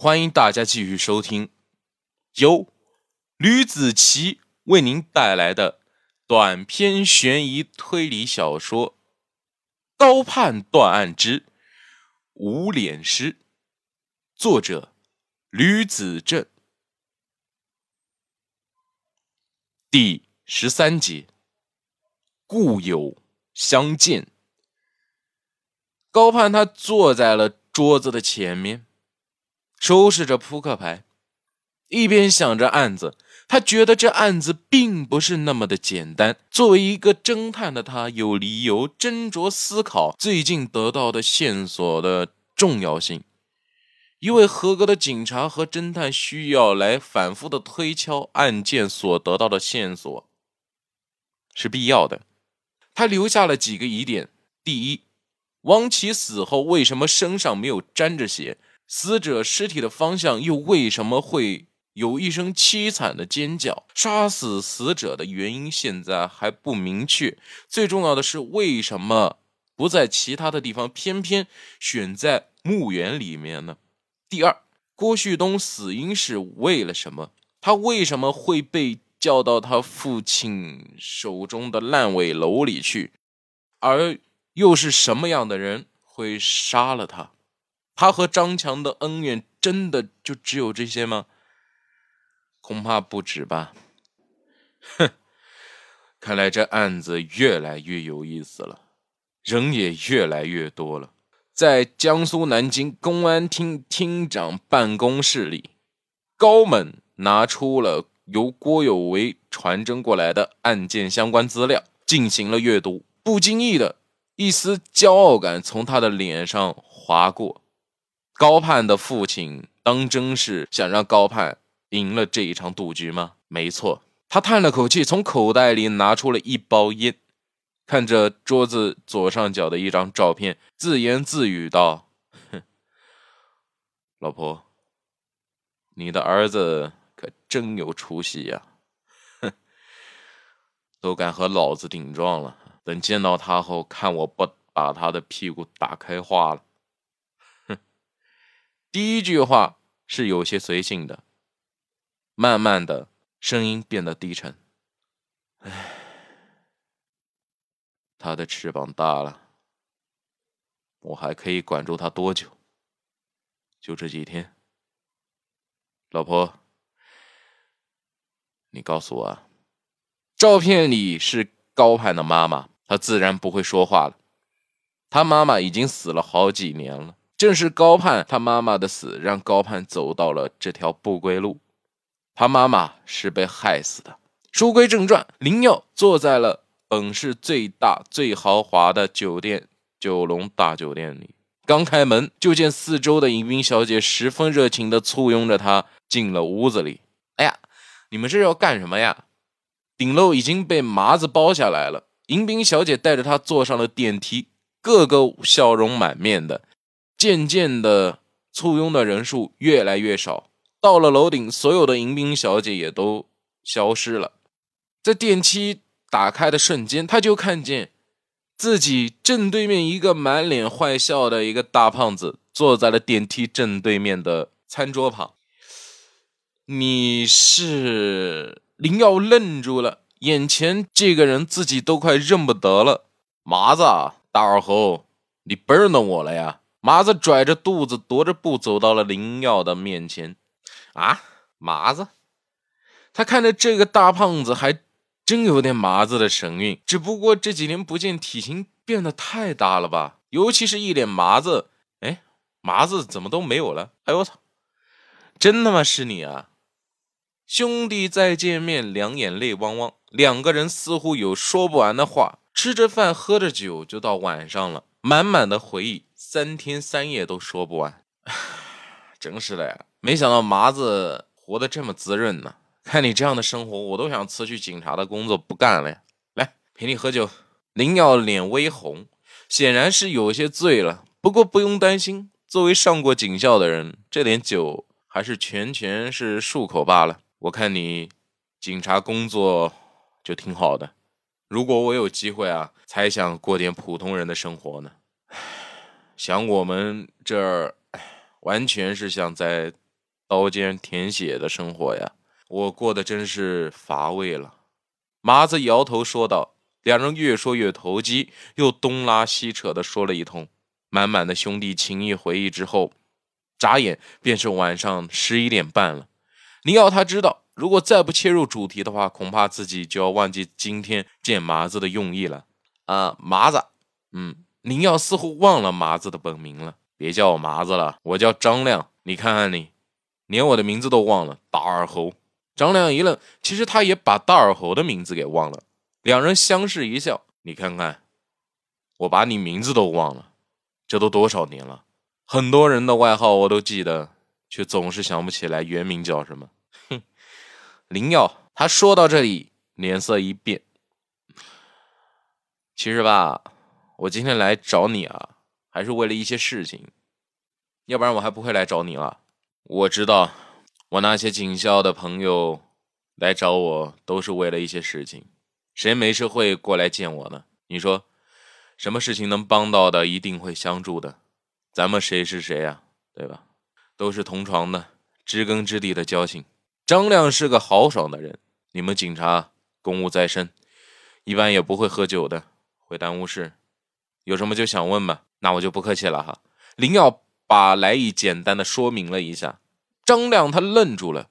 欢迎大家继续收听由吕子奇为您带来的短篇悬疑推理小说《高判断案之无脸师》，作者吕子正，第十三集，故友相见。高盼他坐在了桌子的前面。收拾着扑克牌，一边想着案子，他觉得这案子并不是那么的简单。作为一个侦探的他，有理由斟酌思考最近得到的线索的重要性。一位合格的警察和侦探需要来反复的推敲案件所得到的线索，是必要的。他留下了几个疑点：第一，王琦死后为什么身上没有沾着血？死者尸体的方向又为什么会有一声凄惨的尖叫？杀死死者的原因现在还不明确。最重要的是，为什么不在其他的地方，偏偏选在墓园里面呢？第二，郭旭东死因是为了什么？他为什么会被叫到他父亲手中的烂尾楼里去？而又是什么样的人会杀了他？他和张强的恩怨真的就只有这些吗？恐怕不止吧。哼，看来这案子越来越有意思了，人也越来越多了。在江苏南京公安厅厅长办公室里，高猛拿出了由郭有为传真过来的案件相关资料，进行了阅读。不经意的一丝骄傲感从他的脸上划过。高盼的父亲当真是想让高盼赢了这一场赌局吗？没错，他叹了口气，从口袋里拿出了一包烟，看着桌子左上角的一张照片，自言自语道：“哼，老婆，你的儿子可真有出息呀！哼，都敢和老子顶撞了，等见到他后，看我不把他的屁股打开花了！”第一句话是有些随性的，慢慢的声音变得低沉。唉，他的翅膀大了，我还可以管住他多久？就这几天。老婆，你告诉我，照片里是高盼的妈妈，她自然不会说话了。他妈妈已经死了好几年了。正是高盼他妈妈的死，让高盼走到了这条不归路。他妈妈是被害死的。书归正传，林耀坐在了本市最大最豪华的酒店——九龙大酒店里。刚开门，就见四周的迎宾小姐十分热情地簇拥着他进了屋子里。哎呀，你们这是要干什么呀？顶楼已经被麻子包下来了。迎宾小姐带着他坐上了电梯，个个笑容满面的。渐渐的，簇拥的人数越来越少。到了楼顶，所有的迎宾小姐也都消失了。在电梯打开的瞬间，他就看见自己正对面一个满脸坏笑的一个大胖子坐在了电梯正对面的餐桌旁。你是林耀愣住了，眼前这个人自己都快认不得了。麻子，大耳猴，你不认得我了呀？麻子拽着肚子，踱着步走到了林耀的面前。啊，麻子！他看着这个大胖子，还真有点麻子的神韵。只不过这几年不见，体型变得太大了吧？尤其是一脸麻子。哎，麻子怎么都没有了？哎呦我操！真他妈是你啊！兄弟再见面，两眼泪汪汪。两个人似乎有说不完的话。吃着饭，喝着酒，就到晚上了，满满的回忆。三天三夜都说不完，真是的！没想到麻子活得这么滋润呢。看你这样的生活，我都想辞去警察的工作不干了呀。来，陪你喝酒。林耀脸微红，显然是有些醉了。不过不用担心，作为上过警校的人，这点酒还是全全是漱口罢了。我看你警察工作就挺好的。如果我有机会啊，才想过点普通人的生活呢。想我们这儿，完全是像在刀尖舔血的生活呀，我过得真是乏味了。麻子摇头说道。两人越说越投机，又东拉西扯的说了一通，满满的兄弟情谊回忆之后，眨眼便是晚上十一点半了。林耀他知道，如果再不切入主题的话，恐怕自己就要忘记今天见麻子的用意了。啊，麻子，嗯，林耀似乎忘了麻子的本名了。别叫我麻子了，我叫张亮。你看看你，连我的名字都忘了，大耳猴。张亮一愣，其实他也把大耳猴的名字给忘了。两人相视一笑，你看看，我把你名字都忘了，这都多少年了？很多人的外号我都记得，却总是想不起来原名叫什么。哼，林耀，他说到这里，脸色一变。其实吧，我今天来找你啊，还是为了一些事情，要不然我还不会来找你了。我知道，我那些警校的朋友来找我，都是为了一些事情。谁没事会过来见我呢？你说，什么事情能帮到的，一定会相助的。咱们谁是谁呀？对吧？都是同床的，知根知底的交情。张亮是个豪爽的人，你们警察公务在身，一般也不会喝酒的，会耽误事。有什么就想问吧，那我就不客气了哈。林耀把来意简单的说明了一下，张亮他愣住了，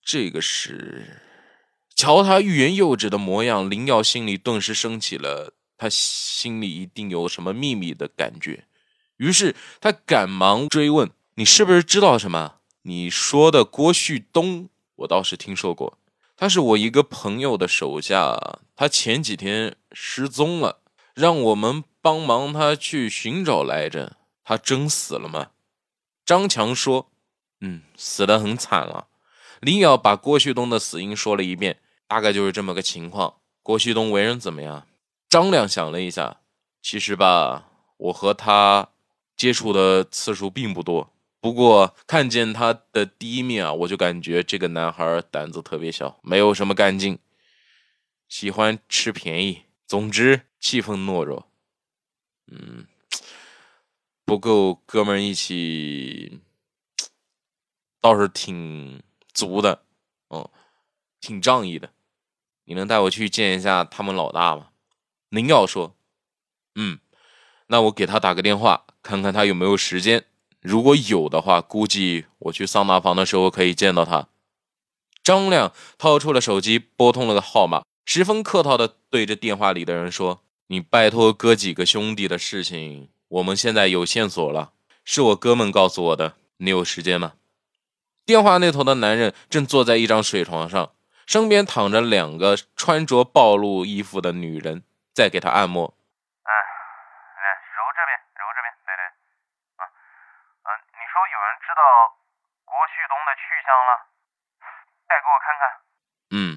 这个是。瞧他欲言又止的模样，林耀心里顿时升起了他心里一定有什么秘密的感觉。于是他赶忙追问：“你是不是知道什么？你说的郭旭东，我倒是听说过，他是我一个朋友的手下，他前几天失踪了，让我们帮忙他去寻找来着。他真死了吗？”张强说：“嗯，死得很惨了。”林瑶把郭旭东的死因说了一遍。大概就是这么个情况。郭旭东为人怎么样？张亮想了一下，其实吧，我和他接触的次数并不多。不过看见他的第一面啊，我就感觉这个男孩胆子特别小，没有什么干劲，喜欢吃便宜。总之，气氛懦弱，嗯，不够哥们一起，倒是挺足的，哦，挺仗义的。你能带我去见一下他们老大吗？林耀说：“嗯，那我给他打个电话，看看他有没有时间。如果有的话，估计我去桑拿房的时候可以见到他。”张亮掏出了手机，拨通了个号码，十分客套的对着电话里的人说：“你拜托哥几个兄弟的事情，我们现在有线索了，是我哥们告诉我的。你有时间吗？”电话那头的男人正坐在一张水床上。身边躺着两个穿着暴露衣服的女人，在给他按摩。哎，哎，揉这边，揉这边，对对。啊，嗯，你说有人知道郭旭东的去向了？带给我看看。嗯，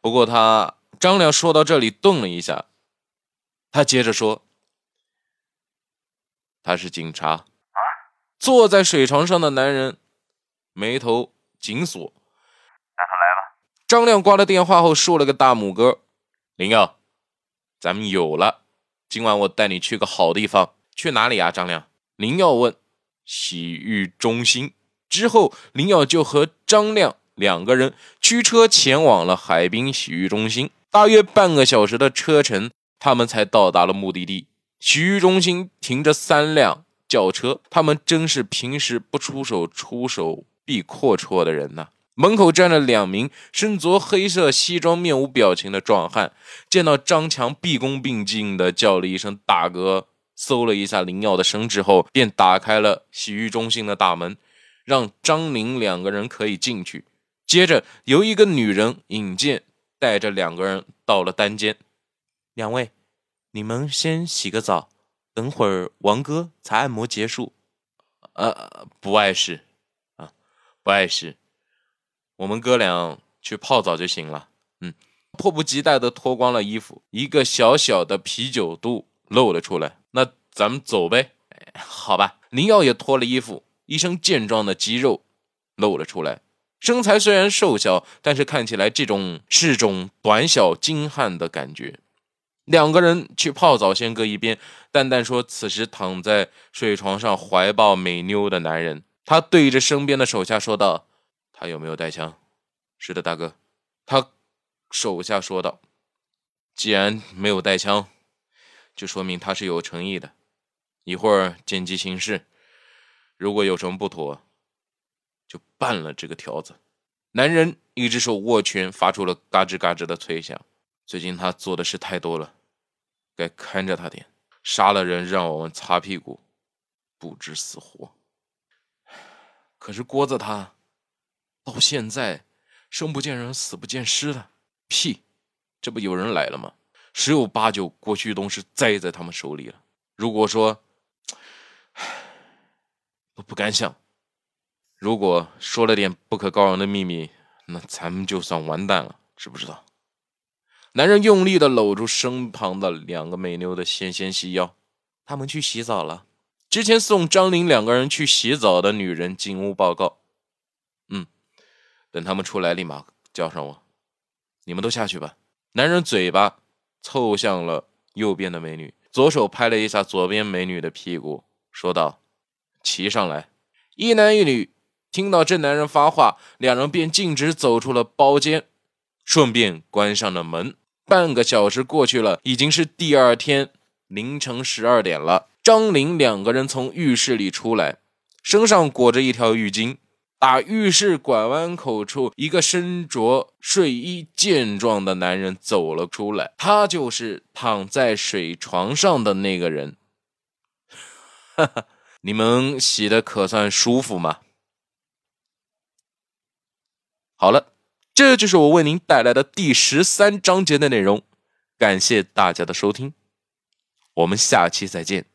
不过他张亮说到这里顿了一下，他接着说：“他是警察。”啊！坐在水床上的男人眉头紧锁。张亮挂了电话后，竖了个大拇哥。林耀，咱们有了。今晚我带你去个好地方。去哪里啊？张亮。林耀问。洗浴中心。之后，林耀就和张亮两个人驱车前往了海滨洗浴中心。大约半个小时的车程，他们才到达了目的地。洗浴中心停着三辆轿车，他们真是平时不出手，出手必阔绰的人呐。门口站着两名身着黑色西装、面无表情的壮汉，见到张强，毕恭毕敬地叫了一声“大哥”，搜了一下林耀的身之后，便打开了洗浴中心的大门，让张林两个人可以进去。接着，由一个女人引荐，带着两个人到了单间。两位，你们先洗个澡，等会儿王哥才按摩结束。呃，不碍事，啊，不碍事。我们哥俩去泡澡就行了。嗯，迫不及待的脱光了衣服，一个小小的啤酒肚露了出来。那咱们走呗。好吧。林耀也脱了衣服，一身健壮的肌肉露了出来。身材虽然瘦小，但是看起来这种是种短小精悍的感觉。两个人去泡澡，先搁一边。蛋蛋说：“此时躺在睡床上怀抱美妞的男人，他对着身边的手下说道：“他有没有带枪？”“是的，大哥。”他手下说道：“既然没有带枪，就说明他是有诚意的。一会儿见机行事，如果有什么不妥，就办了这个条子。”男人一只手握拳，发出了嘎吱嘎吱的脆响。最近他做的事太多了，该看着他点。杀了人让我们擦屁股，不知死活。可是郭子他到现在生不见人，死不见尸的。屁，这不有人来了吗？十有八九郭旭东是栽在他们手里了。如果说，我不敢想。如果说了点不可告人的秘密，那咱们就算完蛋了，知不知道？男人用力的搂住身旁的两个美妞的纤纤细腰，他们去洗澡了。之前送张玲两个人去洗澡的女人进屋报告：“嗯，等他们出来立马叫上我。你们都下去吧。”男人嘴巴凑向了右边的美女，左手拍了一下左边美女的屁股，说道：“骑上来。”一男一女。听到这男人发话，两人便径直走出了包间，顺便关上了门。半个小时过去了，已经是第二天凌晨十二点了。张玲两个人从浴室里出来，身上裹着一条浴巾。打浴室拐弯口处，一个身着睡衣健壮的男人走了出来，他就是躺在水床上的那个人。哈哈，你们洗的可算舒服吗？好了，这就是我为您带来的第十三章节的内容。感谢大家的收听，我们下期再见。